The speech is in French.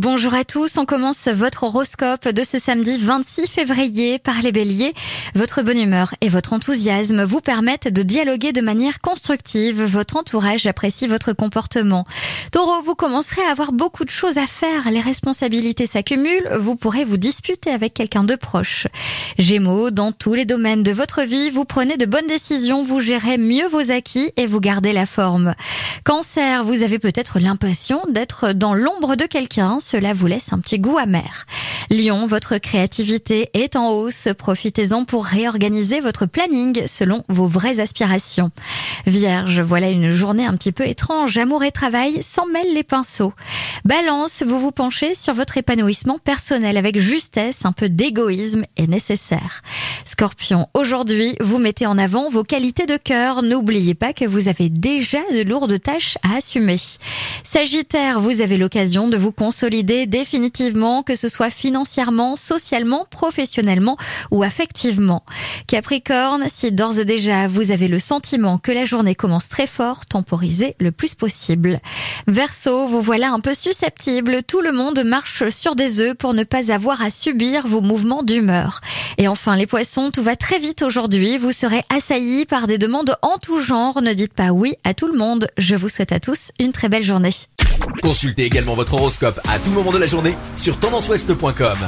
Bonjour à tous, on commence votre horoscope de ce samedi 26 février par les béliers. Votre bonne humeur et votre enthousiasme vous permettent de dialoguer de manière constructive. Votre entourage apprécie votre comportement. Taureau, vous commencerez à avoir beaucoup de choses à faire. Les responsabilités s'accumulent. Vous pourrez vous disputer avec quelqu'un de proche. Gémeaux, dans tous les domaines de votre vie, vous prenez de bonnes décisions, vous gérez mieux vos acquis et vous gardez la forme. Cancer, vous avez peut-être l'impression d'être dans l'ombre de quelqu'un cela vous laisse un petit goût amer. Lion, votre créativité est en hausse. Profitez-en pour réorganiser votre planning selon vos vraies aspirations. Vierge, voilà une journée un petit peu étrange. Amour et travail s'en mêlent les pinceaux. Balance, vous vous penchez sur votre épanouissement personnel avec justesse. Un peu d'égoïsme est nécessaire. Scorpion, aujourd'hui, vous mettez en avant vos qualités de cœur. N'oubliez pas que vous avez déjà de lourdes tâches à assumer. Sagittaire, vous avez l'occasion de vous définitivement, que ce soit financièrement, socialement, professionnellement ou affectivement. Capricorne, si d'ores et déjà vous avez le sentiment que la journée commence très fort, temporisez le plus possible. Verseau, vous voilà un peu susceptible, tout le monde marche sur des œufs pour ne pas avoir à subir vos mouvements d'humeur. Et enfin les poissons, tout va très vite aujourd'hui, vous serez assaillis par des demandes en tout genre, ne dites pas oui à tout le monde. Je vous souhaite à tous une très belle journée. Consultez également votre horoscope à tout moment de la journée sur tendanceouest.com.